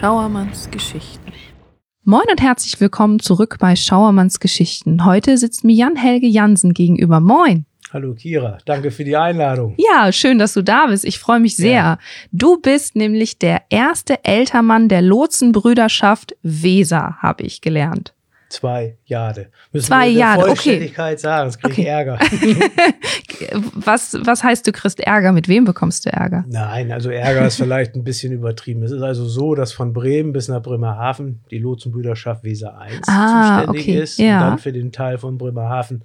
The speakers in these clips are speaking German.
Schauermanns Geschichten. Moin und herzlich willkommen zurück bei Schauermanns Geschichten. Heute sitzt mir Jan-Helge Jansen gegenüber. Moin. Hallo Kira, danke für die Einladung. Ja, schön, dass du da bist. Ich freue mich sehr. Ja. Du bist nämlich der erste Ältermann der Lotsenbrüderschaft Weser, habe ich gelernt. Zwei Jahre. Müssen Zwei wir Jahre, okay. Vollständigkeit sagen, sonst krieg Okay. ich Ärger. Was, was heißt, du kriegst Ärger? Mit wem bekommst du Ärger? Nein, also Ärger ist vielleicht ein bisschen übertrieben. Es ist also so, dass von Bremen bis nach Bremerhaven die Lotsenbrüderschaft Weser 1 Ah, zuständig okay, ist. ja. Und dann für den Teil von Bremerhaven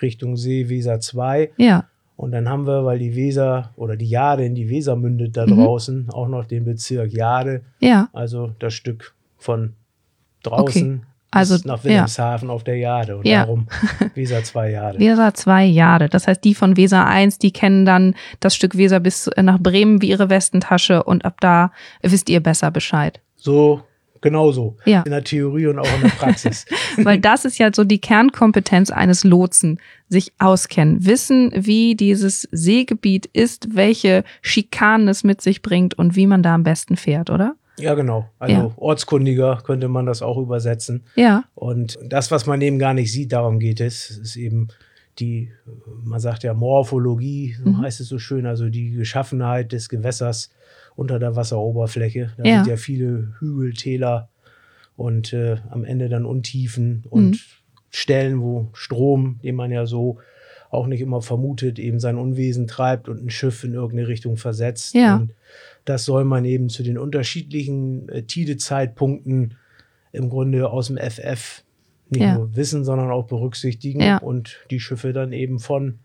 Richtung See Weser 2. Ja. Und dann haben wir, weil die Weser oder die Jade in die Weser mündet da Mhm. draußen, auch noch den Bezirk Jade, Ja. also das Stück von draußen Also, nach Wilhelmshaven auf der Jade. Und Ja. darum Weser 2 Jade. Weser 2 Jahre. Das heißt, die von Weser 1, die kennen dann das Stück Weser bis nach Bremen wie ihre Westentasche und ab da wisst ihr besser Bescheid. So, genauso. Ja. In der Theorie und auch in der Praxis. Weil das ist ja so die Kernkompetenz eines Lotsen, sich auskennen, wissen, wie dieses Seegebiet ist, welche Schikanen es mit sich bringt und wie man da am besten fährt, oder? Ja, genau. Also Ja. ortskundiger könnte man das auch übersetzen. Ja. Und das, was man eben gar nicht sieht, darum geht es, ist eben die, man sagt ja Morphologie, so Mhm. heißt es so schön, also die Geschaffenheit des Gewässers unter der Wasseroberfläche. Da Ja. sind ja viele Hügel, Täler und äh, am Ende dann Untiefen und Mhm. Stellen, wo Strom, den man ja so auch nicht immer vermutet, eben sein Unwesen treibt und ein Schiff in irgendeine Richtung versetzt. Ja. Und das soll man eben zu den unterschiedlichen äh, Tidezeitpunkten im Grunde aus dem FF nicht Ja. nur wissen, sondern auch berücksichtigen Ja. und die Schiffe dann eben von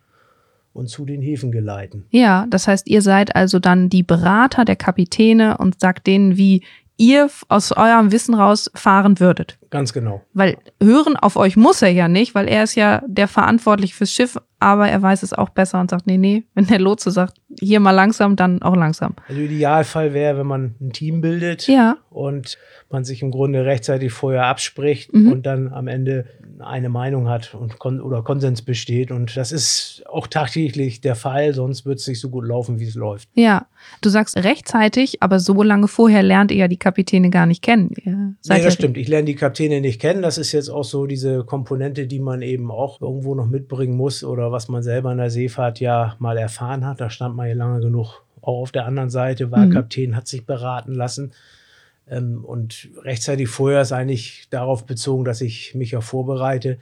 und zu den Häfen geleiten. Ja, das heißt, ihr seid also dann die Berater der Kapitäne und sagt denen, wie ihr aus eurem Wissen raus fahren würdet. Ganz genau. Weil hören auf euch muss er ja nicht, weil er ist ja der verantwortlich fürs Schiff, aber er weiß es auch besser und sagt, nee, nee, wenn der Lotse sagt, hier mal langsam, dann auch langsam. Also Idealfall wäre, wenn man ein Team bildet Ja. und man sich im Grunde rechtzeitig vorher abspricht Mhm. und dann am Ende eine Meinung hat und kon oder Konsens besteht. Und das ist auch tagtäglich der Fall, sonst wird es nicht so gut laufen, wie es läuft. Ja, du sagst rechtzeitig, aber so lange vorher lernt ihr ja die Kapitäne gar nicht kennen. Ihr Nee, das ja- stimmt. Ich lerne die Kapitäne nicht kennen. Das ist jetzt auch so diese Komponente, die man eben auch irgendwo noch mitbringen muss oder was man selber in der Seefahrt ja mal erfahren hat. Da stand man ja lange genug auch auf der anderen Seite, war Mhm. Kapitän, hat sich beraten lassen. Ähm, und rechtzeitig vorher ist eigentlich darauf bezogen, dass ich mich ja vorbereite,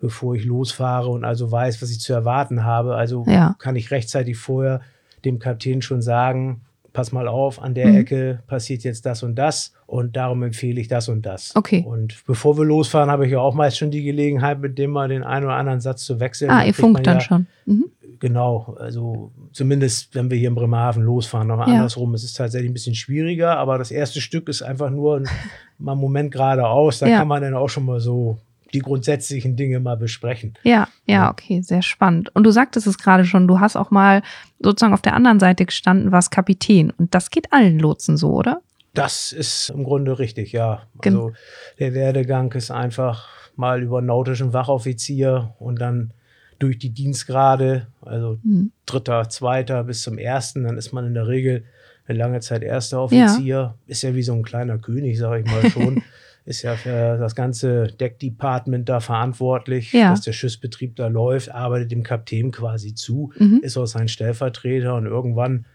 bevor ich losfahre und also weiß, was ich zu erwarten habe. Also Ja. kann ich rechtzeitig vorher dem Kapitän schon sagen, pass mal auf, an der Mhm. Ecke passiert jetzt das und das und darum empfehle ich das und das. Okay. Und bevor wir losfahren, habe ich ja auch meist schon die Gelegenheit, mit dem mal den einen oder anderen Satz zu wechseln. Ah, ihr funkt dann ja, schon. Mhm. Genau, also zumindest wenn wir hier in Bremerhaven losfahren, aber Ja. andersrum, es ist tatsächlich ein bisschen schwieriger, aber das erste Stück ist einfach nur ein, mal einen Moment geradeaus, da Ja. kann man dann auch schon mal so die grundsätzlichen Dinge mal besprechen. Ja, ja, okay, sehr spannend. Und du sagtest es gerade schon, du hast auch mal sozusagen auf der anderen Seite gestanden, warst Kapitän. Und das geht allen Lotsen so, oder? Das ist im Grunde richtig, ja. Also der Werdegang ist einfach mal über nautischen Wachoffizier und dann durch die Dienstgrade, also Mhm. dritter, zweiter bis zum ersten, dann ist man in der Regel eine lange Zeit erster Offizier. Ist ja wie so ein kleiner König, sage ich mal schon. ist ja für das ganze Deckdepartment da verantwortlich, Ja. dass der Schiffsbetrieb da läuft, arbeitet dem Kapitän quasi zu, Mhm. ist auch sein Stellvertreter und irgendwann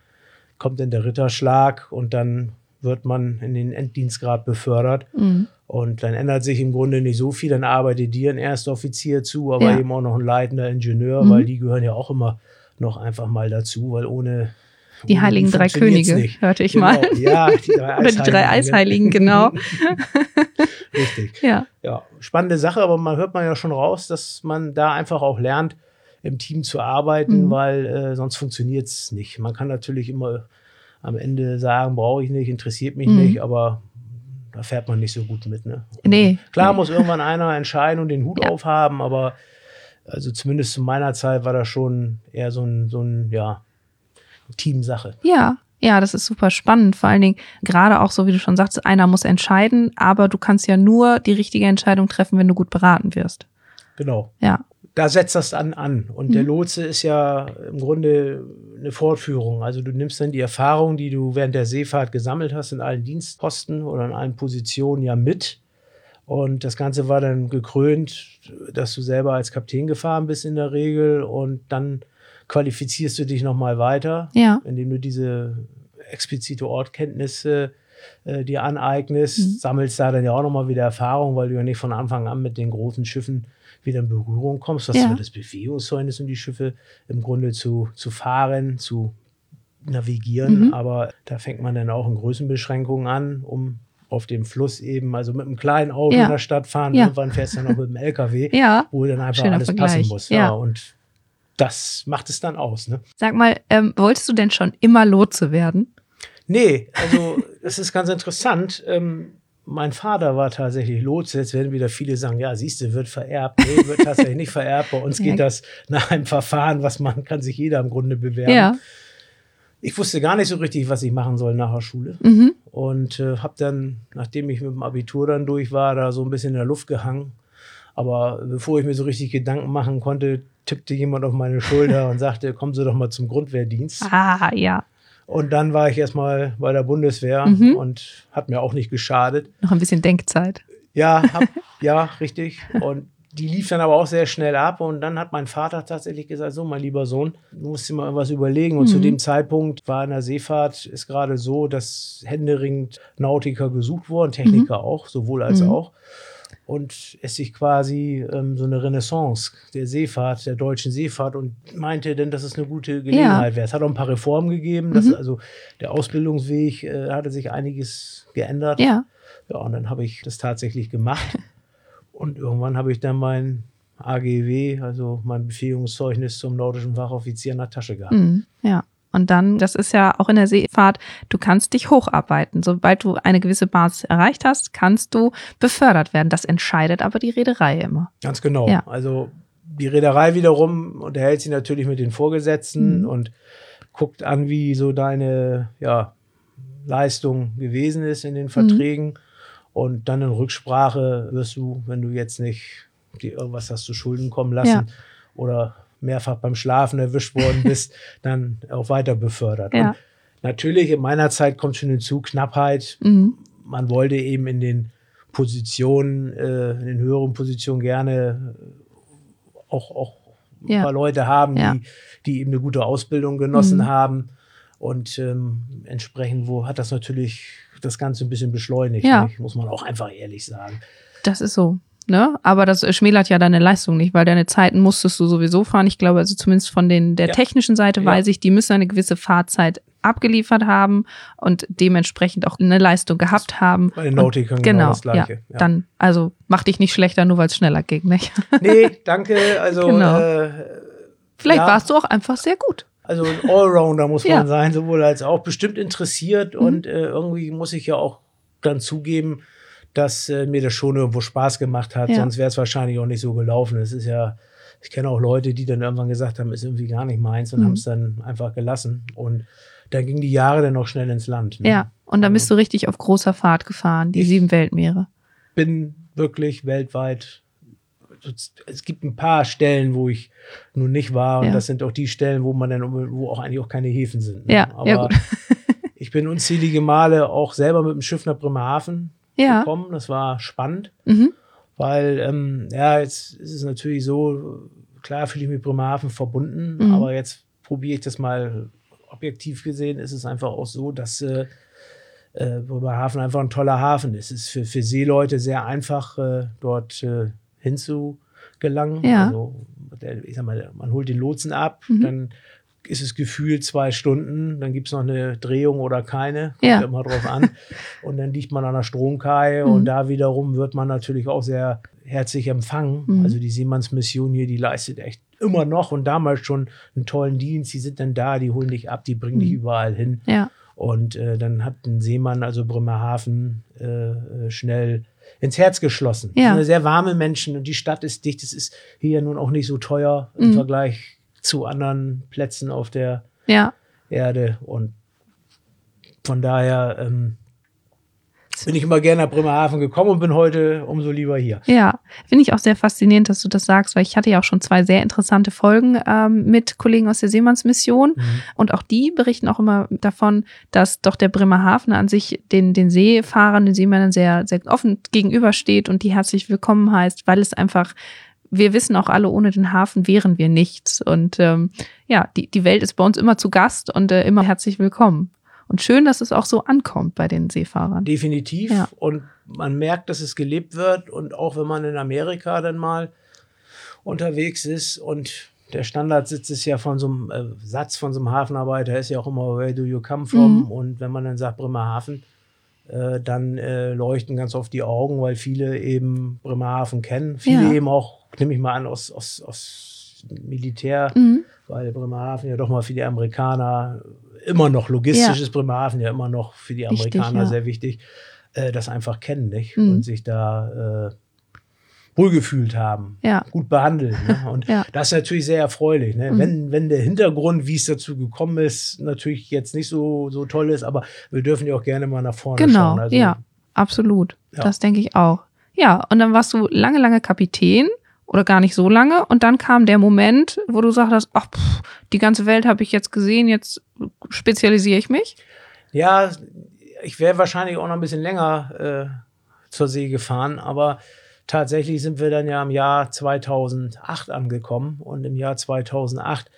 kommt dann der Ritterschlag und dann wird man in den Enddienstgrad befördert. Mhm. Und dann ändert sich im Grunde nicht so viel. Dann arbeitet dir ein erster Offizier zu, aber Ja. eben auch noch ein leitender Ingenieur, Mhm. weil die gehören ja auch immer noch einfach mal dazu, weil ohne. Die ohne heiligen drei Könige, nicht. hörte ich genau. mal. Ja, die drei Oder die drei Eisheiligen, genau. Richtig. Ja. Ja, spannende Sache, aber man hört man ja schon raus, dass man da einfach auch lernt, im Team zu arbeiten, Mhm. weil äh, sonst funktioniert es nicht. Man kann natürlich immer am Ende sagen, brauche ich nicht, interessiert mich Mhm. nicht, aber da fährt man nicht so gut mit. Ne? Nee. Klar nee. muss irgendwann einer entscheiden und den Hut Ja. aufhaben, aber also zumindest zu meiner Zeit war das schon eher so ein, so ein ja, Teamsache. Ja, ja, das ist super spannend. Vor allen Dingen, gerade auch so, wie du schon sagst, einer muss entscheiden, aber du kannst ja nur die richtige Entscheidung treffen, wenn du gut beraten wirst. Genau. Ja. Da setzt das dann an. Und mhm. der Lotse ist ja im Grunde eine Fortführung. Also du nimmst dann die Erfahrung, die du während der Seefahrt gesammelt hast, in allen Dienstposten oder in allen Positionen ja mit. Und das Ganze war dann gekrönt, dass du selber als Kapitän gefahren bist in der Regel und dann qualifizierst du dich nochmal weiter, ja. indem du diese explizite Ortkenntnisse äh, dir aneignest, mhm. sammelst da dann ja auch nochmal wieder Erfahrung, weil du ja nicht von Anfang an mit den großen Schiffen wieder in Berührung kommst, was ja. das Bewegungszeugnis, um die Schiffe im Grunde zu, zu fahren, zu navigieren. Mhm. Aber da fängt man dann auch in Größenbeschränkungen an, um auf dem Fluss eben, also mit einem kleinen Auto ja. in der Stadt fahren, ja. irgendwann fährst du dann noch mit dem LKW, ja. wo dann einfach Schöner alles Vergleich. passen muss. Ja. Und das macht es dann aus. Ne? Sag mal, ähm, wolltest du denn schon immer Lotse werden? Nee, also das ist ganz interessant. Ähm, mein Vater war tatsächlich Lotse. Jetzt werden wieder viele sagen, ja, siehst du, wird vererbt. Nee, wird tatsächlich nicht vererbt. Bei uns geht das nach einem Verfahren, was man kann sich jeder im Grunde bewerben. Ja. Ich wusste gar nicht so richtig, was ich machen soll nach der Schule. Mhm. Und äh, habe dann, nachdem ich mit dem Abitur dann durch war, da so ein bisschen in der Luft gehangen. Aber bevor ich mir so richtig Gedanken machen konnte, tippte jemand auf meine Schulter und sagte, kommen Sie doch mal zum Grundwehrdienst. Ah, ja. Und dann war ich erstmal bei der Bundeswehr Mhm. und hat mir auch nicht geschadet. Noch ein bisschen Denkzeit. Ja, hab, ja, richtig. Und die lief dann aber auch sehr schnell ab. Und dann hat mein Vater tatsächlich gesagt: So, mein lieber Sohn, du musst dir mal was überlegen. Und zu Mhm. dem Zeitpunkt war in der Seefahrt ist gerade so, dass händeringend Nautiker gesucht wurden, Techniker auch, sowohl als Mhm. auch. Und es sich quasi ähm, so eine Renaissance der Seefahrt, der deutschen Seefahrt und meinte denn, dass es eine gute Gelegenheit wäre. Es hat auch ein paar Reformen gegeben. Dass, Mhm. also der Ausbildungsweg äh, hatte sich einiges geändert. Ja. Ja, und dann habe ich das tatsächlich gemacht. und irgendwann habe ich dann mein AGW, also mein Befähigungszeugnis zum nautischen Fachoffizier in der Tasche gehabt. Mhm. Ja. Und dann, das ist ja auch in der Seefahrt, du kannst dich hocharbeiten. Sobald du eine gewisse Basis erreicht hast, kannst du befördert werden. Das entscheidet aber die Reederei immer. Ganz genau. Ja. Also die Reederei wiederum unterhält sich natürlich mit den Vorgesetzten Mhm. und guckt an, wie so deine ja, Leistung gewesen ist in Mhm. den Verträgen. Und dann in Rücksprache wirst du, wenn du jetzt nicht dir irgendwas hast zu Schulden kommen lassen Ja. oder mehrfach beim Schlafen erwischt worden bist, dann auch weiter befördert. Ja. Und natürlich in meiner Zeit kommt schon hinzu Knappheit. Mhm. Man wollte eben in den Positionen, äh, in den höheren Positionen gerne äh, auch, auch ein Ja. paar Leute haben, Ja. die, die eben eine gute Ausbildung genossen Mhm. haben. Und ähm, entsprechend wo hat das natürlich das Ganze ein bisschen beschleunigt, Ja. muss man auch einfach ehrlich sagen. Das ist so. Ne? Aber das schmälert ja deine Leistung nicht, weil deine Zeiten musstest du sowieso fahren. Ich glaube, also zumindest von den, der Ja. technischen Seite Ja. weiß ich, die müssen eine gewisse Fahrzeit abgeliefert haben und dementsprechend auch eine Leistung gehabt haben. Bei den Nautikern genau, genau, das Gleiche. Ja. Dann, also mach dich nicht schlechter, nur weil es schneller ging, nicht? Nee, danke. Also, Genau. äh, Vielleicht warst du auch einfach sehr gut. also ein Allrounder muss man sein, sowohl als auch bestimmt interessiert. Mhm. Und äh, irgendwie muss ich ja auch dann zugeben, dass äh, mir das schon irgendwo Spaß gemacht hat. Ja. Sonst wäre es wahrscheinlich auch nicht so gelaufen. Es ist ja, ich kenne auch Leute, die dann irgendwann gesagt haben, ist irgendwie gar nicht meins und Mhm. haben es dann einfach gelassen. Und dann gingen die Jahre dann auch schnell ins Land. ne? Ja. Und dann bist du richtig auf großer Fahrt gefahren, die sieben Weltmeere. bin wirklich weltweit. Es gibt ein paar Stellen, wo ich nun nicht war, und Ja. das sind auch die Stellen, wo man dann, wo auch eigentlich auch keine Häfen sind. ne? Ja, Aber ja, gut. ich bin unzählige Male auch selber mit dem Schiff nach Bremerhaven Ja. gekommen. Das war spannend, Mhm. weil ähm, ja, jetzt ist es natürlich so, klar fühle ich mich mit Bremerhaven verbunden, Mhm. aber jetzt probiere ich das mal objektiv gesehen, ist es einfach auch so, dass äh, äh, Bremerhaven einfach ein toller Hafen ist. Es ist für, für Seeleute sehr einfach, äh, dort äh, hinzugelangen. Ja. Also, ich sag mal, man holt den Lotsen ab, Mhm. dann ist es gefühlt zwei Stunden, dann gibt es noch eine Drehung oder keine, kommt Ja. immer drauf an. und dann liegt man an der Stromkai Mhm. und da wiederum wird man natürlich auch sehr herzlich empfangen. Mhm. Also die Seemannsmission hier, die leistet echt immer noch und damals schon einen tollen Dienst. Die sind dann da, die holen dich ab, die bringen dich Mhm. überall hin. Ja. Und äh, dann hat ein Seemann, also Bremerhaven, äh, äh, schnell ins Herz geschlossen. Ja. Sehr warme Menschen und die Stadt ist dicht. Es ist hier nun auch nicht so teuer im Mhm. Vergleich zu anderen Plätzen auf der Ja. Erde. Und von daher ähm, bin ich immer gerne nach Bremerhaven gekommen und bin heute umso lieber hier. Ja, finde ich auch sehr faszinierend, dass du das sagst, weil ich hatte ja auch schon zwei sehr interessante Folgen ähm, mit Kollegen aus der Seemannsmission mhm. und auch die berichten auch immer davon, dass doch der Bremerhaven an sich den, den Seefahrern, den Seemännern sehr, sehr offen gegenübersteht und die herzlich willkommen heißt, weil es einfach wir wissen auch alle, ohne den Hafen wären wir nichts. Und ähm, ja, die, die Welt ist bei uns immer zu Gast und äh, immer herzlich willkommen. Und schön, dass es auch so ankommt bei den Seefahrern. Definitiv. Ja. Und man merkt, dass es gelebt wird. Und auch wenn man in Amerika dann mal unterwegs ist und der Standardsitz ist ja von so einem äh, Satz von so einem Hafenarbeiter, ist ja auch immer, where do you come from? Mhm. Und wenn man dann sagt Bremerhaven, äh, dann äh, leuchten ganz oft die Augen, weil viele eben Bremerhaven kennen. Viele ja. eben auch, nehme ich mal an, aus, aus, aus Militär, mhm. weil Bremerhaven ja doch mal für die Amerikaner immer noch logistisch ja. ist Bremerhaven ja immer noch für die Amerikaner wichtig, ja. sehr wichtig, äh, das einfach kennen, nicht? Mhm. Und sich da äh, wohlgefühlt haben, ja. gut behandeln. Ne? Und ja. das ist natürlich sehr erfreulich. Ne? Mhm. Wenn, wenn der Hintergrund, wie es dazu gekommen ist, natürlich jetzt nicht so, so toll ist, aber wir dürfen ja auch gerne mal nach vorne genau. schauen. Also, ja, absolut. Ja. Das denke ich auch. Ja, und dann warst du lange, lange Kapitän oder gar nicht so lange. Und dann kam der Moment, wo du sagtest, ach, pff, die ganze Welt habe ich jetzt gesehen, jetzt spezialisiere ich mich. Ja, ich wäre wahrscheinlich auch noch ein bisschen länger äh, zur See gefahren, aber tatsächlich sind wir dann ja im Jahr 2008 angekommen und im Jahr 2008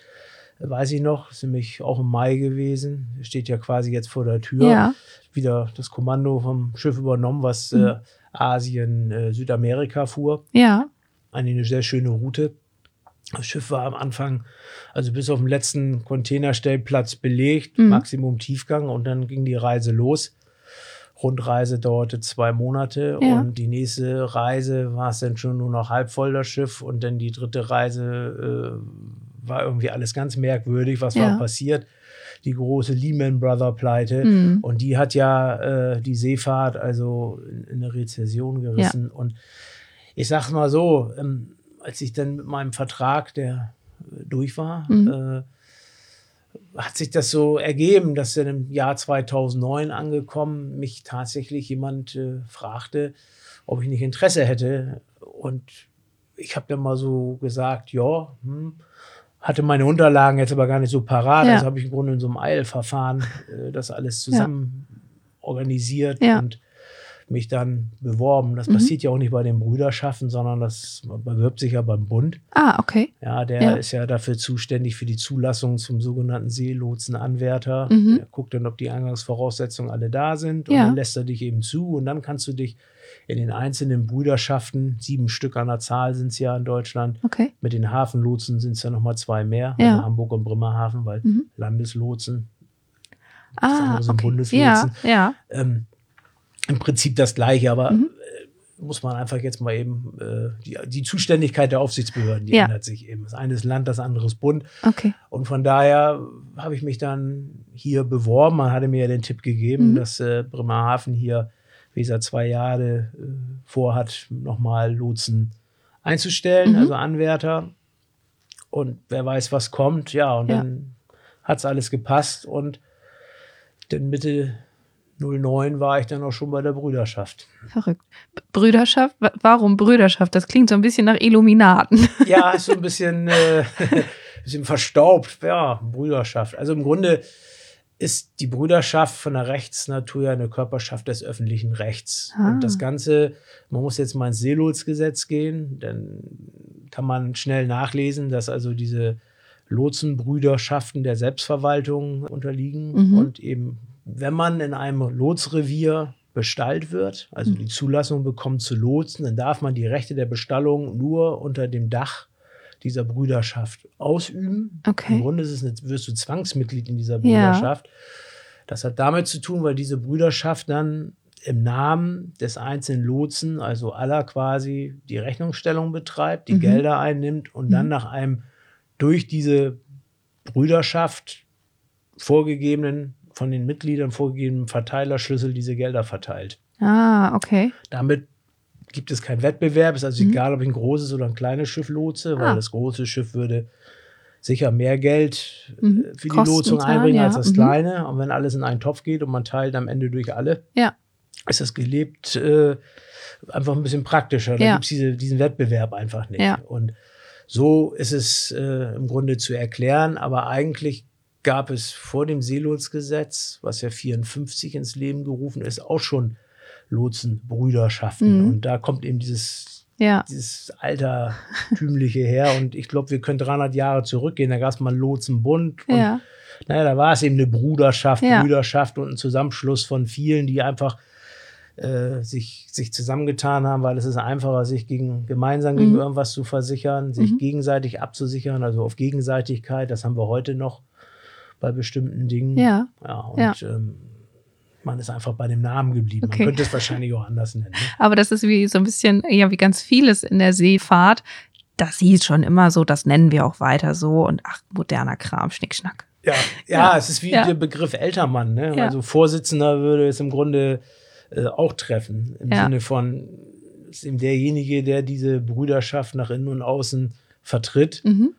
weiß ich noch, ist nämlich auch im Mai gewesen, steht ja quasi jetzt vor der Tür, ja. wieder das Kommando vom Schiff übernommen, was mhm. äh, Asien, äh, Südamerika fuhr. Ja. Eine sehr schöne Route. Das Schiff war am Anfang, also bis auf den letzten Containerstellplatz belegt, mhm. Maximum Tiefgang und dann ging die Reise los. Rundreise dauerte zwei Monate ja. und die nächste Reise war es dann schon nur noch halb voll das Schiff und dann die dritte Reise äh, war irgendwie alles ganz merkwürdig, was ja. war passiert. Die große Lehman Brother Pleite mhm. und die hat ja äh, die Seefahrt also in, in eine Rezession gerissen ja. und ich sag's mal so, ähm, als ich dann mit meinem Vertrag, der äh, durch war, mhm. äh, hat sich das so ergeben, dass in im Jahr 2009 angekommen mich tatsächlich jemand äh, fragte, ob ich nicht Interesse hätte. Und ich habe dann mal so gesagt, ja, hm, hatte meine Unterlagen jetzt aber gar nicht so parat. Ja. Also habe ich im Grunde in so einem Eilverfahren äh, das alles zusammen ja. organisiert ja. und mich dann beworben. Das mhm. passiert ja auch nicht bei den Brüderschaften, sondern das bewirbt sich ja beim Bund. Ah, okay. Ja, der ja. ist ja dafür zuständig für die Zulassung zum sogenannten Seelotsenanwärter. Mhm. Der guckt dann, ob die Eingangsvoraussetzungen alle da sind und ja. dann lässt er dich eben zu und dann kannst du dich in den einzelnen Brüderschaften, sieben Stück an der Zahl sind es ja in Deutschland. Okay. Mit den Hafenlotsen sind es ja nochmal zwei mehr, ja. also Hamburg und Bremerhaven, weil mhm. Landeslotsen. Ah, okay. Bundeslotsen. Ja, ja. Ähm, im Prinzip das Gleiche, aber mhm. Äh, muss man einfach jetzt mal eben äh, die, die Zuständigkeit der Aufsichtsbehörden, die ja. ändert sich eben. Das eine ist Land, das andere ist Bund. Okay. Und von daher habe ich mich dann hier beworben. Man hatte mir ja den Tipp gegeben, mhm. dass äh, Bremerhaven hier, wie seit zwei Jahren äh, vorhat, nochmal Lotsen einzustellen, mhm. also Anwärter. Und wer weiß, was kommt. Ja, und ja. dann hat es alles gepasst und dann Mitte 09 war ich dann auch schon bei der Brüderschaft. Verrückt. Brüderschaft? Warum Brüderschaft? Das klingt so ein bisschen nach Illuminaten. Ja, ist so ein bisschen, äh, bisschen verstaubt. Ja, Brüderschaft. Also im Grunde ist die Brüderschaft von der Rechtsnatur ja eine Körperschaft des öffentlichen Rechts. Ah. Und das Ganze, man muss jetzt mal ins Seelotsgesetz gehen, dann kann man schnell nachlesen, dass also diese Lotsenbrüderschaften der Selbstverwaltung unterliegen mhm. und eben wenn man in einem Lotsrevier bestallt wird, also die Zulassung bekommt zu lotsen, dann darf man die Rechte der Bestallung nur unter dem Dach dieser Brüderschaft ausüben. Okay. Im Grunde ist es wirst du Zwangsmitglied in dieser Brüderschaft. Ja. Das hat damit zu tun, weil diese Brüderschaft dann im Namen des einzelnen Lotsen, also aller quasi, die Rechnungsstellung betreibt, die mhm. Gelder einnimmt und mhm. dann nach einem durch diese Brüderschaft vorgegebenen von den Mitgliedern vorgegebenen Verteilerschlüssel diese Gelder verteilt. Ah, okay. Damit gibt es keinen Wettbewerb. Es ist also mhm. egal, ob ich ein großes oder ein kleines Schiff lotse, weil ah. das große Schiff würde sicher mehr Geld äh, mhm. für die Kosten Lotsung einbringen ja. als das mhm. kleine. Und wenn alles in einen Topf geht und man teilt am Ende durch alle, ja. ist das gelebt äh, einfach ein bisschen praktischer. Da Ja. gibt's diese, diesen Wettbewerb einfach nicht. Und so ist es äh, im Grunde zu erklären, aber eigentlich gab es vor dem Seelotssgesetz, was ja 54 ins Leben gerufen ist, auch schon Lotsenbrüderschaften. Mhm. Und da kommt eben dieses Ja. dieses altertümliche her. Und ich glaube, wir können 300 Jahre zurückgehen. Da gab es mal einen Lotsenbund. Und Ja. naja, da war es eben eine Bruderschaft, Ja. Brüderschaft und ein Zusammenschluss von vielen, die einfach äh, sich, sich zusammengetan haben, weil es ist einfacher, sich gegen, gemeinsam gegen Mhm. irgendwas zu versichern, sich Mhm. gegenseitig abzusichern, also auf Gegenseitigkeit. Das haben wir heute noch bei bestimmten Dingen. Ja. ja und Ja. Ähm, man ist einfach bei dem Namen geblieben. Okay. Man könnte es wahrscheinlich auch anders nennen. Ne? Aber das ist wie so ein bisschen, ja, wie ganz vieles in der Seefahrt. Das hieß schon immer so, das nennen wir auch weiter so und ach, moderner Kram, Schnickschnack. Ja, ja, Ja. es ist wie Ja. der Begriff Ältermann. Ne? Ja. Also Vorsitzender würde es im Grunde äh, auch treffen. Im. Sinne von, ist eben derjenige, der diese Brüderschaft nach innen und außen vertritt. Mhm.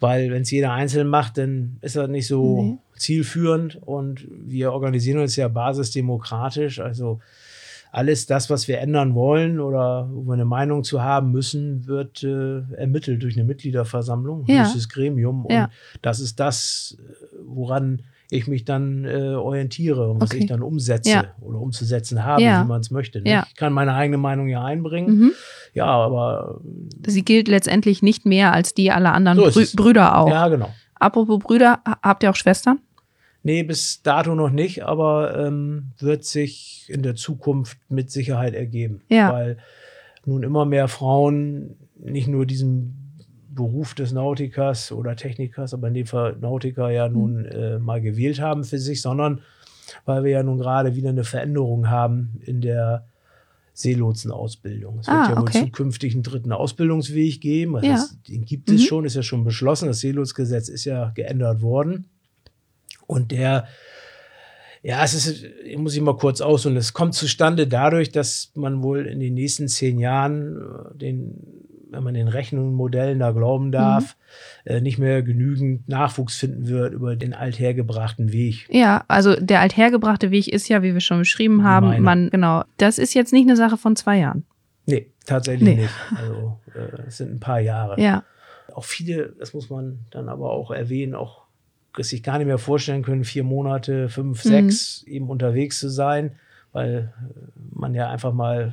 Weil wenn es jeder einzeln macht, dann ist er nicht so Nee. zielführend. Und wir organisieren uns ja basisdemokratisch. Also alles das, was wir ändern wollen oder wo wir eine Meinung zu haben müssen, wird äh, ermittelt durch eine Mitgliederversammlung, Ja. höchstes Gremium. Und Ja. das ist das, woran ich mich dann äh, orientiere und was Okay. ich dann umsetze Ja. oder umzusetzen habe, Ja. wie man es möchte. Ne? Ja. Ich kann meine eigene Meinung ja einbringen. Mhm. Ja, aber Sie gilt letztendlich nicht mehr als die aller anderen So Brü. Brüder auch. ja, genau. Apropos Brüder, ha- habt ihr auch Schwestern? Nee, bis dato noch nicht, aber ähm, wird sich in der Zukunft mit Sicherheit ergeben. Ja. Weil nun immer mehr Frauen nicht nur diesen Beruf des Nautikers oder Technikers, aber in dem Fall Nautiker ja nun äh, mal gewählt haben für sich, sondern weil wir ja nun gerade wieder eine Veränderung haben in der Seelotsenausbildung. Es wird Ah, ja wohl okay. zukünftig einen dritten Ausbildungsweg geben. Also Ja. das, den gibt es Mhm. schon, ist ja schon beschlossen. Das Seelotsgesetz ist ja geändert worden. Und der, ja, es ist, ich muss ich mal kurz ausholen, es kommt zustande dadurch, dass man wohl in den nächsten zehn Jahren äh, den, wenn man den Rechnungen und Modellen da glauben darf, äh, nicht mehr genügend Nachwuchs finden wird über den althergebrachten Weg. Ja, also der althergebrachte Weg ist ja, wie wir schon beschrieben haben, meine. man, genau, das ist jetzt nicht eine Sache von zwei Jahren. Nee, tatsächlich Nee. nicht. Also äh, es sind ein paar Jahre. Ja, Auch viele, das muss man dann aber auch erwähnen, auch sich gar nicht mehr vorstellen können, vier Monate, fünf, Mhm. sechs eben unterwegs zu sein, weil man ja einfach mal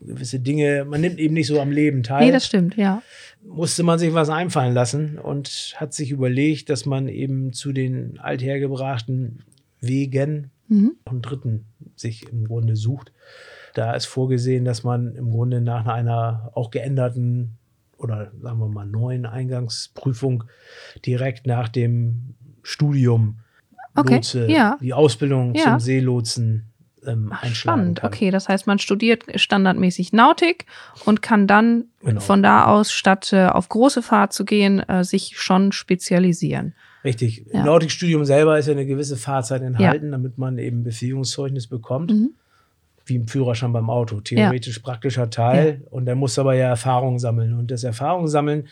gewisse Dinge, man nimmt eben nicht so am Leben teil. nee, das stimmt, ja. musste man sich was einfallen lassen und hat sich überlegt, dass man eben zu den althergebrachten Wegen Mhm. einen dritten sich im Grunde sucht. Da ist vorgesehen, dass man im Grunde nach einer auch geänderten oder sagen wir mal neuen Eingangsprüfung direkt nach dem Studium Okay, Lotse, ja. die Ausbildung Ja. zum Seelotsen ähm, spannend. Okay, das heißt, man studiert standardmäßig Nautik und kann dann Genau. von da aus, statt äh, auf große Fahrt zu gehen, äh, sich schon spezialisieren. Richtig. Ja. Im Nautikstudium selber ist ja eine gewisse Fahrzeit enthalten, damit man eben Befähigungszeugnis bekommt. Mhm. Wie im Führerschein beim Auto. Theoretisch praktischer Teil. Und dann muss aber ja Erfahrung sammeln. Und das Erfahrung sammeln,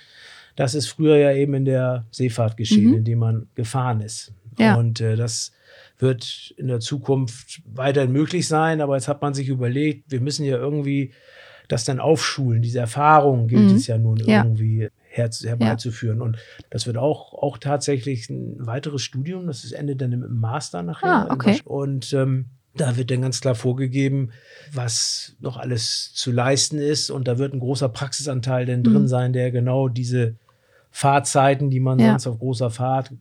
das ist früher ja eben in der Seefahrt geschehen, Mhm. indem man gefahren ist. Ja. Und äh, das wird in der Zukunft weiterhin möglich sein. Aber jetzt hat man sich überlegt, wir müssen ja irgendwie das dann aufschulen. Diese Erfahrung gilt Mhm. es ja nun Ja. irgendwie her herbeizuführen. Und das wird auch, auch tatsächlich ein weiteres Studium. Das ist, endet dann im Master nachher. Ah, okay. Und ähm, da wird dann ganz klar vorgegeben, was noch alles zu leisten ist. Und da wird ein großer Praxisanteil dann drin Mhm. sein, der genau diese Fahrzeiten, die man Ja. sonst auf großer Fahrt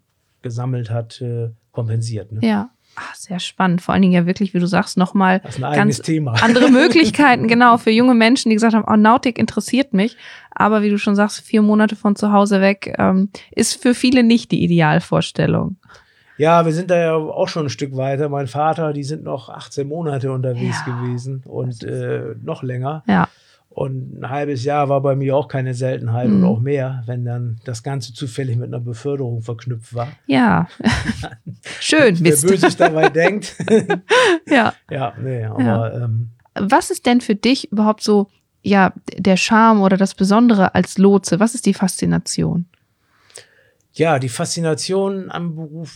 gesammelt hat, äh, kompensiert. Ne? Ja. Ach, sehr spannend. Vor allen Dingen ja wirklich, wie du sagst, nochmal ganz Thema. andere Möglichkeiten, genau, für junge Menschen, die gesagt haben, oh, Nautik interessiert mich. Aber wie du schon sagst, vier Monate von zu Hause weg ähm, ist für viele nicht die Idealvorstellung. Ja, wir sind da ja auch schon ein Stück weiter. Mein Vater, die sind noch 18 Monate unterwegs Ja. gewesen und äh, noch länger. Ja, Und ein halbes Jahr war bei mir auch keine Seltenheit Mhm. und auch mehr, wenn dann das Ganze zufällig mit einer Beförderung verknüpft war. ja. Schön, Wer. Böses dabei denkt. Ja. ja, nee, aber Ähm, Was ist denn für dich überhaupt so, ja, der Charme oder das Besondere als Lotse? Was ist die Faszination? ja, die Faszination am Beruf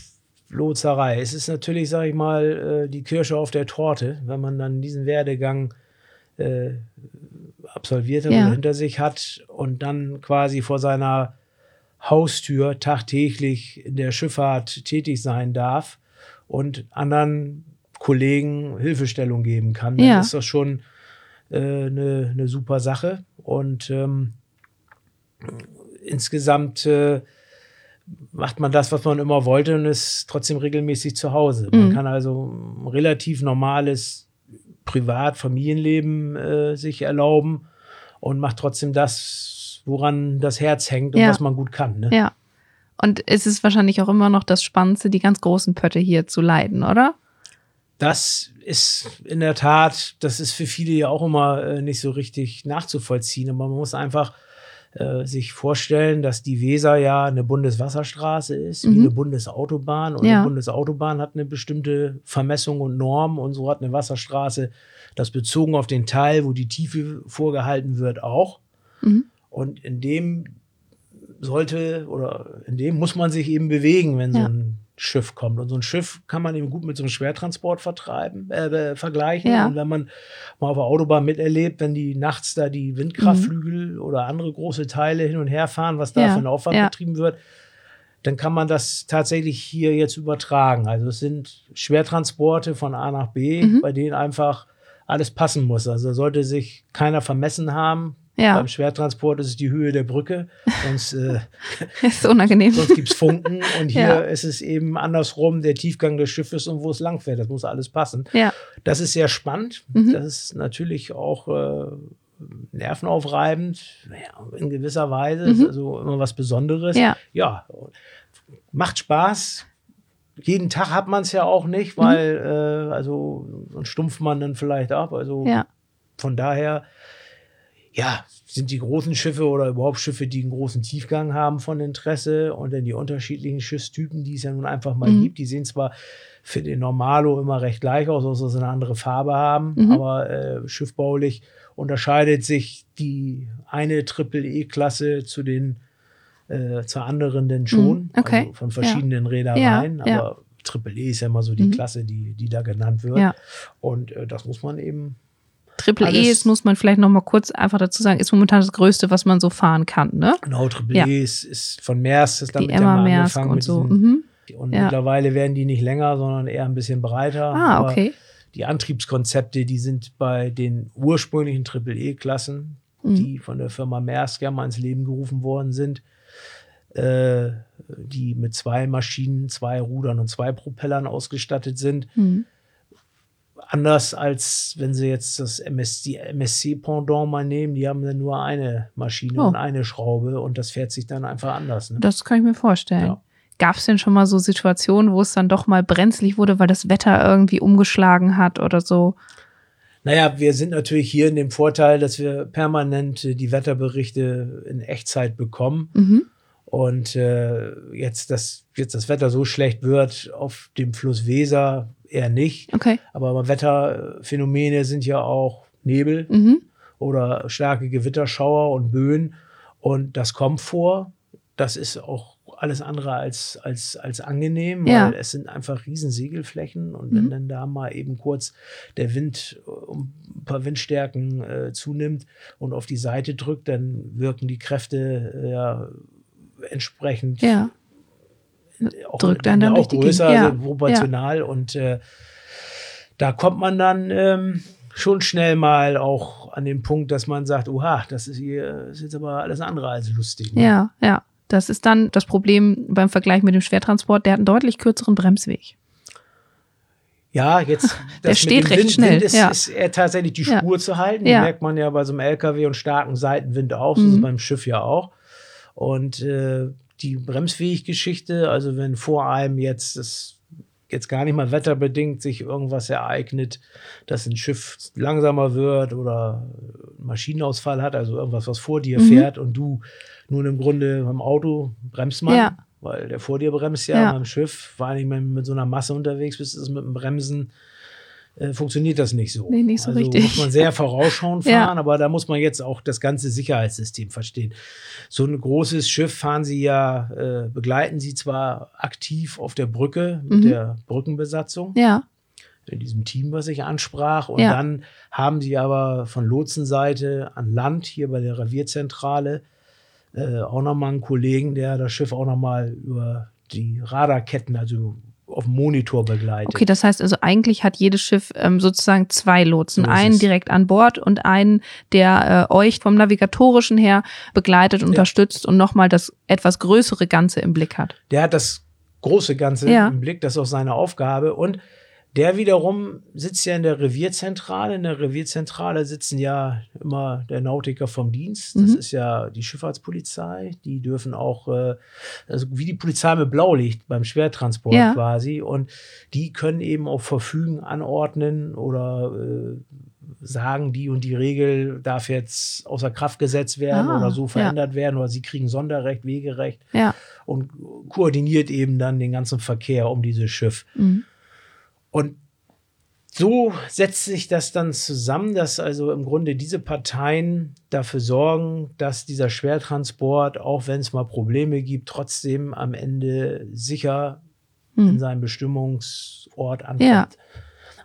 Lotserei. Es ist natürlich, sag ich mal, äh, die Kirsche auf der Torte, wenn man dann diesen Werdegang äh, absolviert hat ja. oder hinter sich hat und dann quasi vor seiner Haustür tagtäglich in der Schifffahrt tätig sein darf und anderen Kollegen Hilfestellung geben kann, dann ja. ist das schon eine äh, ne, ne super Sache. Und ähm, insgesamt äh, macht man das, was man immer wollte und ist trotzdem regelmäßig zu Hause. Man mhm. kann also ein relativ normales Privat-Familienleben äh, sich erlauben und macht trotzdem das, woran das Herz hängt und ja. was man gut kann. Ne? Ja. Und es ist wahrscheinlich auch immer noch das Spannendste, die ganz großen Pötte hier zu leiden, oder? Das ist in der Tat, das ist für viele ja auch immer äh, nicht so richtig nachzuvollziehen. Aber man muss einfach äh, sich vorstellen, dass die Weser ja eine Bundeswasserstraße ist, mhm. wie eine Bundesautobahn. Und ja. eine Bundesautobahn hat eine bestimmte Vermessung und Norm. Und so hat eine Wasserstraße das bezogen auf den Teil, wo die Tiefe vorgehalten wird, auch. Mhm. Und in dem sollte oder in dem muss man sich eben bewegen, wenn ja. so ein Schiff kommt. Und so ein Schiff kann man eben gut mit so einem Schwertransport vertreiben, äh, vergleichen. Ja. Und wenn man mal auf der Autobahn miterlebt, wenn die nachts da die Windkraftflügel mhm. oder andere große Teile hin und her fahren, was da ja. für ein Aufwand ja. betrieben wird, dann kann man das tatsächlich hier jetzt übertragen. Also es sind Schwertransporte von A nach B, mhm. bei denen einfach alles passen muss. Also sollte sich keiner vermessen haben, ja. Beim Schwertransport ist es die Höhe der Brücke, sonst, äh, ist unangenehm. sonst gibt es Funken. Und hier ja. ist es eben andersrum, der Tiefgang des Schiffes und wo es langfährt. Das muss alles passen. Ja. Das ist sehr spannend. Mhm. Das ist natürlich auch äh, nervenaufreibend, ja, in gewisser Weise. Mhm. also immer was Besonderes. Ja. ja. Macht Spaß, jeden Tag hat man es ja auch nicht, mhm. weil mhm. äh, also sonst stumpft man dann vielleicht ab. Also ja. von daher ja, sind die großen Schiffe oder überhaupt Schiffe, die einen großen Tiefgang haben, von Interesse und dann die unterschiedlichen Schiffstypen, die es ja nun einfach mal mhm. gibt. Die sehen zwar für den Normalo immer recht gleich aus, außer sie eine andere Farbe haben, mhm. aber äh, schiffbaulich unterscheidet sich die eine Triple-E-Klasse zu den äh, zur anderen denn schon, mhm. okay. also von verschiedenen ja. Reedereien, ja. aber Triple E ist ja immer so die mhm. Klasse, die, die da genannt wird. Ja. Und äh, das muss man eben Triple E ist, muss man vielleicht noch mal kurz einfach dazu sagen, ist momentan das Größte, was man so fahren kann, ne? Genau, Triple ja. E ist, ist von Maersk, ist damit Emma Maersk und so. Mhm. Und ja. mittlerweile werden die nicht länger, sondern eher ein bisschen breiter. Ah, okay. Die Antriebskonzepte, die sind bei den ursprünglichen Triple E-Klassen, mhm. die von der Firma Maersk ja mal ins Leben gerufen worden sind, äh, die mit zwei Maschinen, zwei Rudern und zwei Propellern ausgestattet sind. Mhm Anders als wenn sie jetzt das MSC, MSC-Pendant mal nehmen, die haben dann nur eine Maschine oh. und eine Schraube und das fährt sich dann einfach anders. Ne? Das kann ich mir vorstellen. Ja. Gab es denn schon mal so Situationen, wo es dann doch mal brenzlig wurde, weil das Wetter irgendwie umgeschlagen hat oder so? Naja, wir sind natürlich hier in dem Vorteil, dass wir permanent die Wetterberichte in Echtzeit bekommen. Mhm. Und äh, jetzt, dass jetzt das Wetter so schlecht wird auf dem Fluss Weser, eher nicht. Okay. Aber Wetterphänomene sind ja auch Nebel mhm. oder starke Gewitterschauer und Böen. Und das kommt vor. Das ist auch alles andere als, als, als angenehm, ja. weil es sind einfach riesen Segelflächen und wenn mhm. dann da mal eben kurz der Wind um ein paar Windstärken äh, zunimmt und auf die Seite drückt, dann wirken die Kräfte äh, ja entsprechend ja auch, drückt einen dann auch größer, ja. also proportional. Ja. Und äh, da kommt man dann ähm, schon schnell mal auch an den Punkt, dass man sagt, oha, das ist hier ist jetzt aber alles andere als lustig. Ne? Ja, ja. Das ist dann das Problem beim Vergleich mit dem Schwertransport. Der hat einen deutlich kürzeren Bremsweg. Ja, jetzt der steht recht Wind, schnell. Wind ist, ja. ist er tatsächlich die Spur ja. zu halten. Ja. merkt man ja bei so einem LKW und starken Seitenwind auch, mhm. so beim Schiff ja auch. Und äh, die Bremsfähiggeschichte, also wenn vor einem jetzt das jetzt gar nicht mal wetterbedingt sich irgendwas ereignet, dass ein Schiff langsamer wird oder Maschinenausfall hat, also irgendwas, was vor dir mhm. fährt und du nun im Grunde beim Auto bremst man, ja. weil der vor dir bremst ja, ja. beim Schiff, vor allem wenn du mit so einer Masse unterwegs bist, ist es mit dem Bremsen äh, funktioniert das nicht so. Nee, nicht so also richtig. muss man sehr vorausschauend fahren, Ja. aber da muss man jetzt auch das ganze Sicherheitssystem verstehen. So ein großes Schiff fahren sie ja, äh, begleiten sie zwar aktiv auf der Brücke mit Mhm. der Brückenbesatzung, Ja, in diesem Team, was ich ansprach. Und Ja. dann haben sie aber von Lotsenseite an Land, hier bei der Revierzentrale, äh, auch nochmal einen Kollegen, der das Schiff auch nochmal über die Radarketten, also auf dem Monitor begleitet. okay, das heißt also eigentlich hat jedes Schiff ähm, sozusagen zwei Lotsen. So einen direkt an Bord und einen, der äh, euch vom Navigatorischen her begleitet, unterstützt und nochmal das etwas größere Ganze im Blick hat. Der hat das große Ganze Ja. im Blick, das ist auch seine Aufgabe. Und der wiederum sitzt ja in der Revierzentrale. In der Revierzentrale sitzen ja immer der Nautiker vom Dienst. Das Mhm. ist ja die Schifffahrtspolizei. Die dürfen auch, äh, also wie die Polizei mit Blaulicht beim Schwertransport Ja. quasi. Und die können eben auch verfügen, anordnen oder äh, sagen, die und die Regel darf jetzt außer Kraft gesetzt werden Ah, oder so ja. verändert werden oder sie kriegen Sonderrecht, Wegerecht Ja. und koordiniert eben dann den ganzen Verkehr um dieses Schiff. Mhm. Und so setzt sich das dann zusammen, dass also im Grunde diese Parteien dafür sorgen, dass dieser Schwertransport, auch wenn es mal Probleme gibt, trotzdem am Ende sicher in Mhm. seinem Bestimmungsort ankommt. Ja.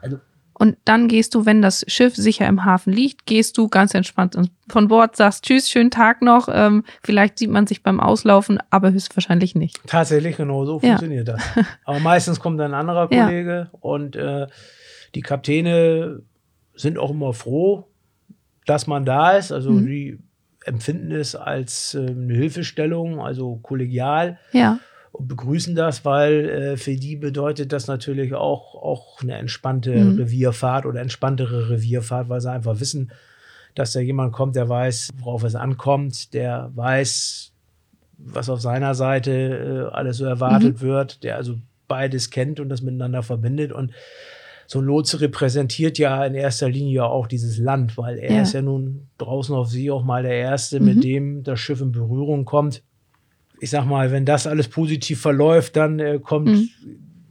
Also Und dann gehst du, wenn das Schiff sicher im Hafen liegt, gehst du ganz entspannt von Bord, sagst Tschüss, schönen Tag noch. Ähm, vielleicht sieht man sich beim Auslaufen, aber höchstwahrscheinlich nicht. Tatsächlich, genau so Ja. funktioniert das. Aber meistens kommt dann ein anderer Ja. Kollege und äh, die Kapitäne sind auch immer froh, dass man da ist. Also Mhm. die empfinden es als äh, eine Hilfestellung, also kollegial Ja, und begrüßen das, weil äh, für die bedeutet das natürlich auch, auch eine entspannte Mhm. Revierfahrt oder entspanntere Revierfahrt, weil sie einfach wissen, dass da jemand kommt, der weiß, worauf es ankommt, der weiß, was auf seiner Seite äh, alles so erwartet wird, der also beides kennt und das miteinander verbindet. Und so ein Lotse repräsentiert ja in erster Linie auch dieses Land, weil er Ja. ist ja nun draußen auf See auch mal der Erste, Mhm. mit dem das Schiff in Berührung kommt. Ich sag mal, wenn das alles positiv verläuft, dann äh, kommt Mhm.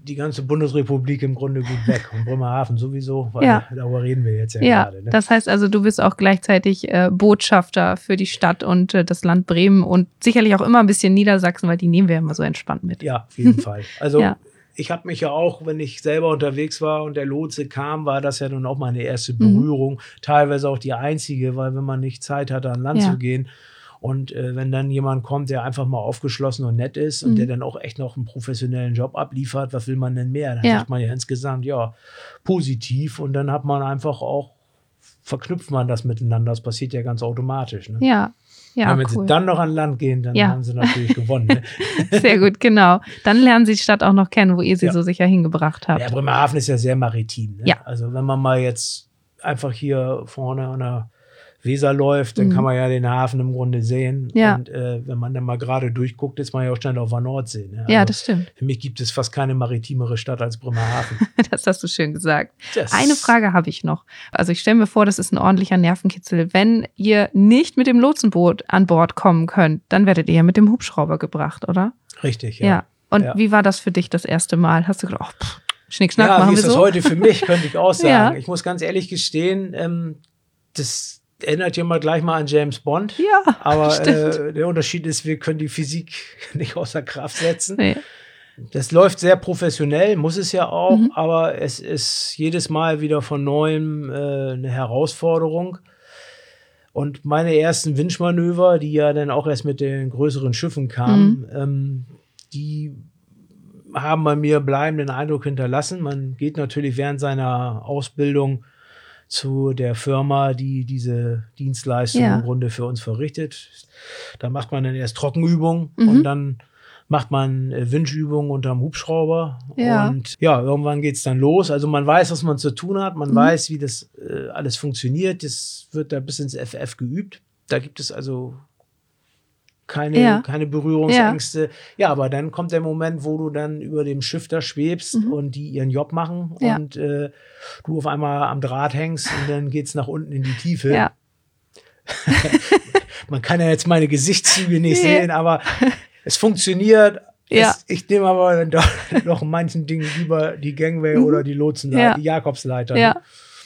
die ganze Bundesrepublik im Grunde gut weg. Und Bremerhaven sowieso, weil Ja. darüber reden wir jetzt ja, ja. gerade. Ne? Das heißt also, du bist auch gleichzeitig äh, Botschafter für die Stadt und äh, das Land Bremen und sicherlich auch immer ein bisschen Niedersachsen, weil die nehmen wir ja immer so entspannt mit. Ja, auf jeden Fall. Also Ja. ich habe mich ja auch, wenn ich selber unterwegs war und der Lotse kam, war das ja nun auch meine erste Mhm. Berührung. Teilweise auch die einzige, weil wenn man nicht Zeit hatte, an Land zu gehen. Und äh, wenn dann jemand kommt, der einfach mal aufgeschlossen und nett ist und Mhm. der dann auch echt noch einen professionellen Job abliefert, was will man denn mehr? Dann Ja. sagt man ja insgesamt, ja, positiv und dann hat man einfach auch, verknüpft man das miteinander. Das passiert ja ganz automatisch. Ne? Ja, ja, und wenn cool. sie dann noch an Land gehen, dann Ja. haben sie natürlich gewonnen. Ne? Sehr gut, genau. Dann lernen sie die Stadt auch noch kennen, wo ihr sie Ja. so sicher hingebracht habt. Ja, Bremerhaven ist ja sehr maritim. Ne? Ja. Also wenn man mal jetzt einfach hier vorne an der Weser läuft, dann Mhm. kann man ja den Hafen im Grunde sehen. Ja. Und äh, wenn man dann mal gerade durchguckt, ist man ja auch schnell auf der Nordsee. Ne? Ja, Also das stimmt. Für mich gibt es fast keine maritimere Stadt als Bremerhaven. Das hast du schön gesagt. Das- Eine Frage habe ich noch. Also ich stelle mir vor, das ist ein ordentlicher Nervenkitzel. Wenn ihr nicht mit dem Lotsenboot an Bord kommen könnt, dann werdet ihr ja mit dem Hubschrauber gebracht, oder? Richtig, Ja. ja. Und Ja. wie war das für dich das erste Mal? Hast du gedacht, oh, pff, Schnickschnack, Ja, machen wie wir ist das heute für mich, könnte ich auch sagen. Ja. Ich muss ganz ehrlich gestehen, ähm, das erinnert ja mal gleich mal an James Bond. Ja, Aber äh, der Unterschied ist, wir können die Physik nicht außer Kraft setzen. Nee. Das läuft sehr professionell, muss es ja auch, Mhm. aber es ist jedes Mal wieder von neuem äh, eine Herausforderung. Und meine ersten Winchmanöver, die ja dann auch erst mit den größeren Schiffen kamen, Mhm. ähm, die haben bei mir bleibenden Eindruck hinterlassen. Man geht natürlich während seiner Ausbildung zu der Firma, die diese Dienstleistung Ja. im Grunde für uns verrichtet. Da macht man dann erst Trockenübungen Mhm. und dann macht man äh, Windübungen unterm Hubschrauber. Ja. Und ja, irgendwann geht's dann los. Also man weiß, was man zu tun hat. Man Mhm. weiß, wie das äh, alles funktioniert. Das wird da bis ins FF geübt. Da gibt es also keine, Ja. keine Berührungsängste. Ja. aber dann kommt der Moment, wo du dann über dem Schiff da schwebst Mhm. und die ihren Job machen Ja. und äh, du auf einmal am Draht hängst und dann geht's nach unten in die Tiefe. Ja. Man kann ja jetzt meine Gesichtszüge nicht sehen, aber es funktioniert Ja. Es, ich nehme aber doch noch manchen Dingen lieber die Gangway Mhm. oder die Lotsenleiter, Ja. die Jakobsleiter. Ja. Ne?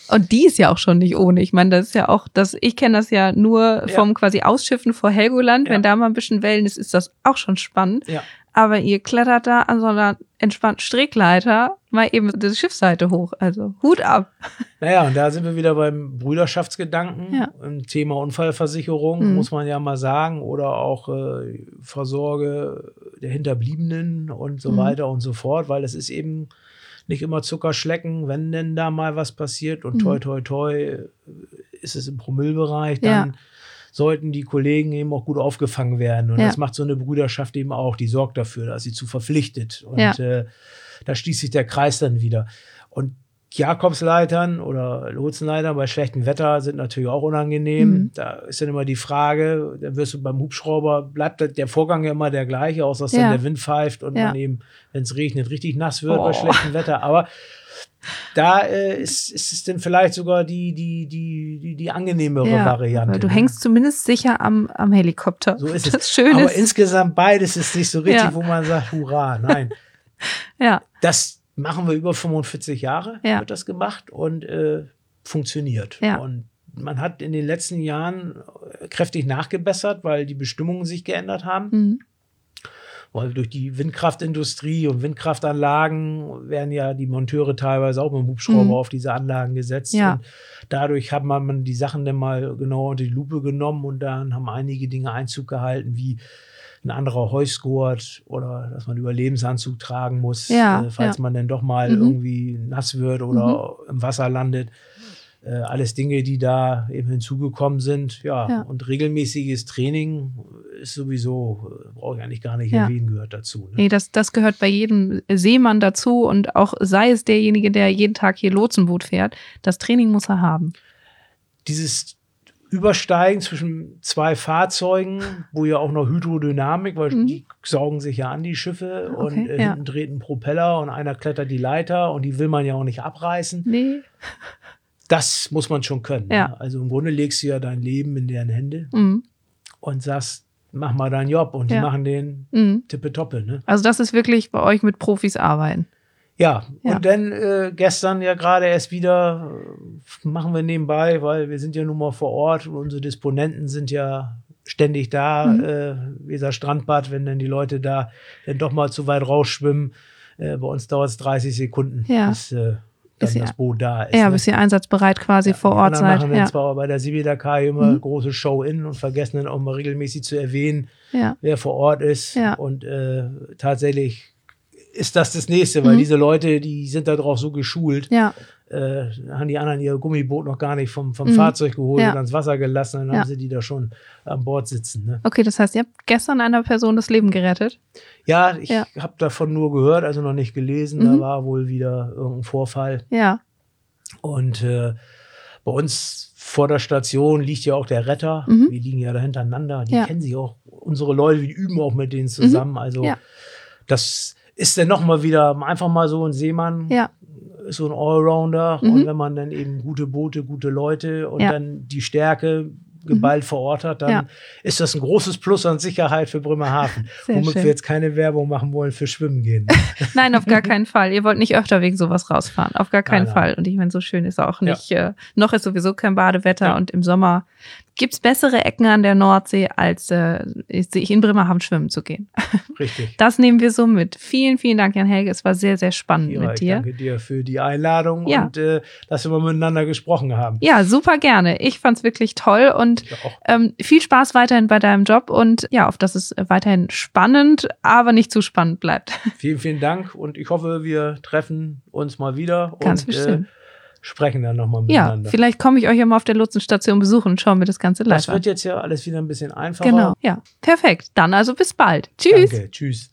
Und die ist ja auch schon nicht ohne. Ich meine, das ist ja auch, das, ich kenne das ja nur Ja. vom quasi Ausschiffen vor Helgoland. Ja. Wenn da mal ein bisschen Wellen ist, ist das auch schon spannend. Ja. Aber ihr klettert da an so einer entspannten Strickleiter mal eben die Schiffsseite hoch. Also Hut ab. Naja, und da sind wir wieder beim Brüderschaftsgedanken. Ja. Im Thema Unfallversicherung, Mhm. muss man ja mal sagen, oder auch äh, Versorge der Hinterbliebenen und so Mhm. weiter und so fort, weil es ist eben nicht immer Zuckerschlecken, wenn denn da mal was passiert und Mhm. toi toi toi äh, ist es im Promillbereich, dann Ja. sollten die Kollegen eben auch gut aufgefangen werden. Und Ja. das macht so eine Brüderschaft eben auch, die sorgt dafür, dass sie zu verpflichtet. Und Ja. äh, da schließt sich der Kreis dann wieder. Und Jakobsleitern oder Lotsenleitern bei schlechtem Wetter sind natürlich auch unangenehm. Mhm. Da ist dann immer die Frage, da wirst du beim Hubschrauber, bleibt der Vorgang ja immer der gleiche, außer dass Ja. dann der Wind pfeift und Ja. man eben, wenn es regnet, richtig nass wird Oh. bei schlechtem Wetter. Aber da äh, ist, ist es dann vielleicht sogar die, die, die, die, die angenehmere Ja, Variante. Du hängst zumindest sicher am, am Helikopter. So ist das es. Schöne Aber ist, insgesamt beides ist nicht so richtig, Ja. wo man sagt, hurra, nein. ja, Das machen wir über 45 Jahre, Ja. wird das gemacht und äh, funktioniert. Ja. Und man hat in den letzten Jahren äh, kräftig nachgebessert, weil die Bestimmungen sich geändert haben. mhm. Weil durch die Windkraftindustrie und Windkraftanlagen werden ja die Monteure teilweise auch mit dem Hubschrauber Mhm. auf diese Anlagen gesetzt. Ja. Und dadurch hat man man die Sachen dann mal genau unter die Lupe genommen und dann haben einige Dinge Einzug gehalten, wie ein anderer Heusgurt oder dass man Überlebensanzug tragen muss, Ja, äh, falls ja. man dann doch mal Mhm. irgendwie nass wird oder im Wasser landet. Äh, alles Dinge, die da eben hinzugekommen sind. Ja, Ja. und regelmäßiges Training ist sowieso, äh, brauche ich eigentlich gar nicht erwähnen, gehört dazu. Ne? Nee, das, das gehört bei jedem Seemann dazu und auch sei es derjenige, der jeden Tag hier Lotsenboot fährt, das Training muss er haben. Dieses Übersteigen zwischen zwei Fahrzeugen, wo ja auch noch Hydrodynamik, weil Mhm. die saugen sich ja an, die Schiffe, Okay, und äh, ja. hinten dreht ein Propeller und einer klettert die Leiter und die will man ja auch nicht abreißen. Nee. Das muss man schon können. Ja. Ne? Also im Grunde legst du ja dein Leben in deren Hände Mhm. und sagst, mach mal deinen Job und die Ja. machen den Mhm. tippetoppe. Ne? Also das ist wirklich bei euch mit Profis arbeiten. Ja, Ja. und dann äh, gestern ja gerade erst wieder äh, machen wir nebenbei, weil wir sind ja nun mal vor Ort und unsere Disponenten sind ja ständig da, Mhm. äh, Weser Strandbad, wenn dann die Leute da dann doch mal zu weit rausschwimmen. Äh, bei uns dauert es 30 Sekunden, Ja. bis äh, dann ihr- das Boot da ist. Ja, ne? bis ihr einsatzbereit quasi vor Die Ort anderen seid. machen dann Ja. zwar bei der Sibidaka immer Mhm. große Show in und vergessen dann auch mal regelmäßig zu erwähnen, ja. wer vor Ort ist. Ja. Und äh, tatsächlich ist das das nächste, weil Mhm. diese Leute, die sind darauf so geschult, Ja, äh, haben die anderen ihr Gummiboot noch gar nicht vom, vom Mhm. Fahrzeug geholt Ja. und ans Wasser gelassen, dann Ja. haben sie die da schon an Bord sitzen. Ne? okay, das heißt, ihr habt gestern einer Person das Leben gerettet. Ja, ich Ja. habe davon nur gehört, also noch nicht gelesen. Mhm. Da war wohl wieder irgendein Vorfall. Ja, Und äh, bei uns vor der Station liegt ja auch der Retter. Mhm. Wir liegen ja da hintereinander. Die. Mhm. kennen sich auch. Unsere Leute, die üben auch mit denen zusammen. Also das ist dann nochmal wieder einfach mal so ein Seemann, ja, so ein Allrounder. Mhm. Und wenn man dann eben gute Boote, gute Leute und Ja. Mhm. dann die Stärke geballt vor Ort hat, dann Ja. ist das ein großes Plus an Sicherheit für Bremerhaven. Sehr womit schön. wir jetzt keine Werbung machen wollen für Schwimmen gehen. Nein, auf gar keinen Fall. Ihr wollt nicht öfter wegen sowas rausfahren. Auf gar keinen Nein, nein. Fall. Und ich meine, so schön ist auch nicht. Äh, noch ist sowieso kein Badewetter Ja. und im Sommer gibt's bessere Ecken an der Nordsee, als äh, sich in Bremerhaven schwimmen zu gehen. Richtig. Das nehmen wir so mit. Vielen, vielen Dank, Jan Helge. Es war sehr, sehr spannend Ja, mit ich dir. danke dir für die Einladung Ja. und äh, dass wir mal miteinander gesprochen haben. Ja, super gerne. Ich fand's wirklich toll und ähm, viel Spaß weiterhin bei deinem Job und ja, auf dass es weiterhin spannend, aber nicht zu spannend bleibt. Vielen, vielen Dank und ich hoffe, wir treffen uns mal wieder Ganz und äh, bestimmt. Sprechen dann nochmal Ja, miteinander. vielleicht komme ich euch ja mal auf der Lotsenstation besuchen und schauen wir das Ganze live das an. wird jetzt ja alles wieder ein bisschen einfacher. Genau, ja. Perfekt. Dann also bis bald. Tschüss. Danke, tschüss.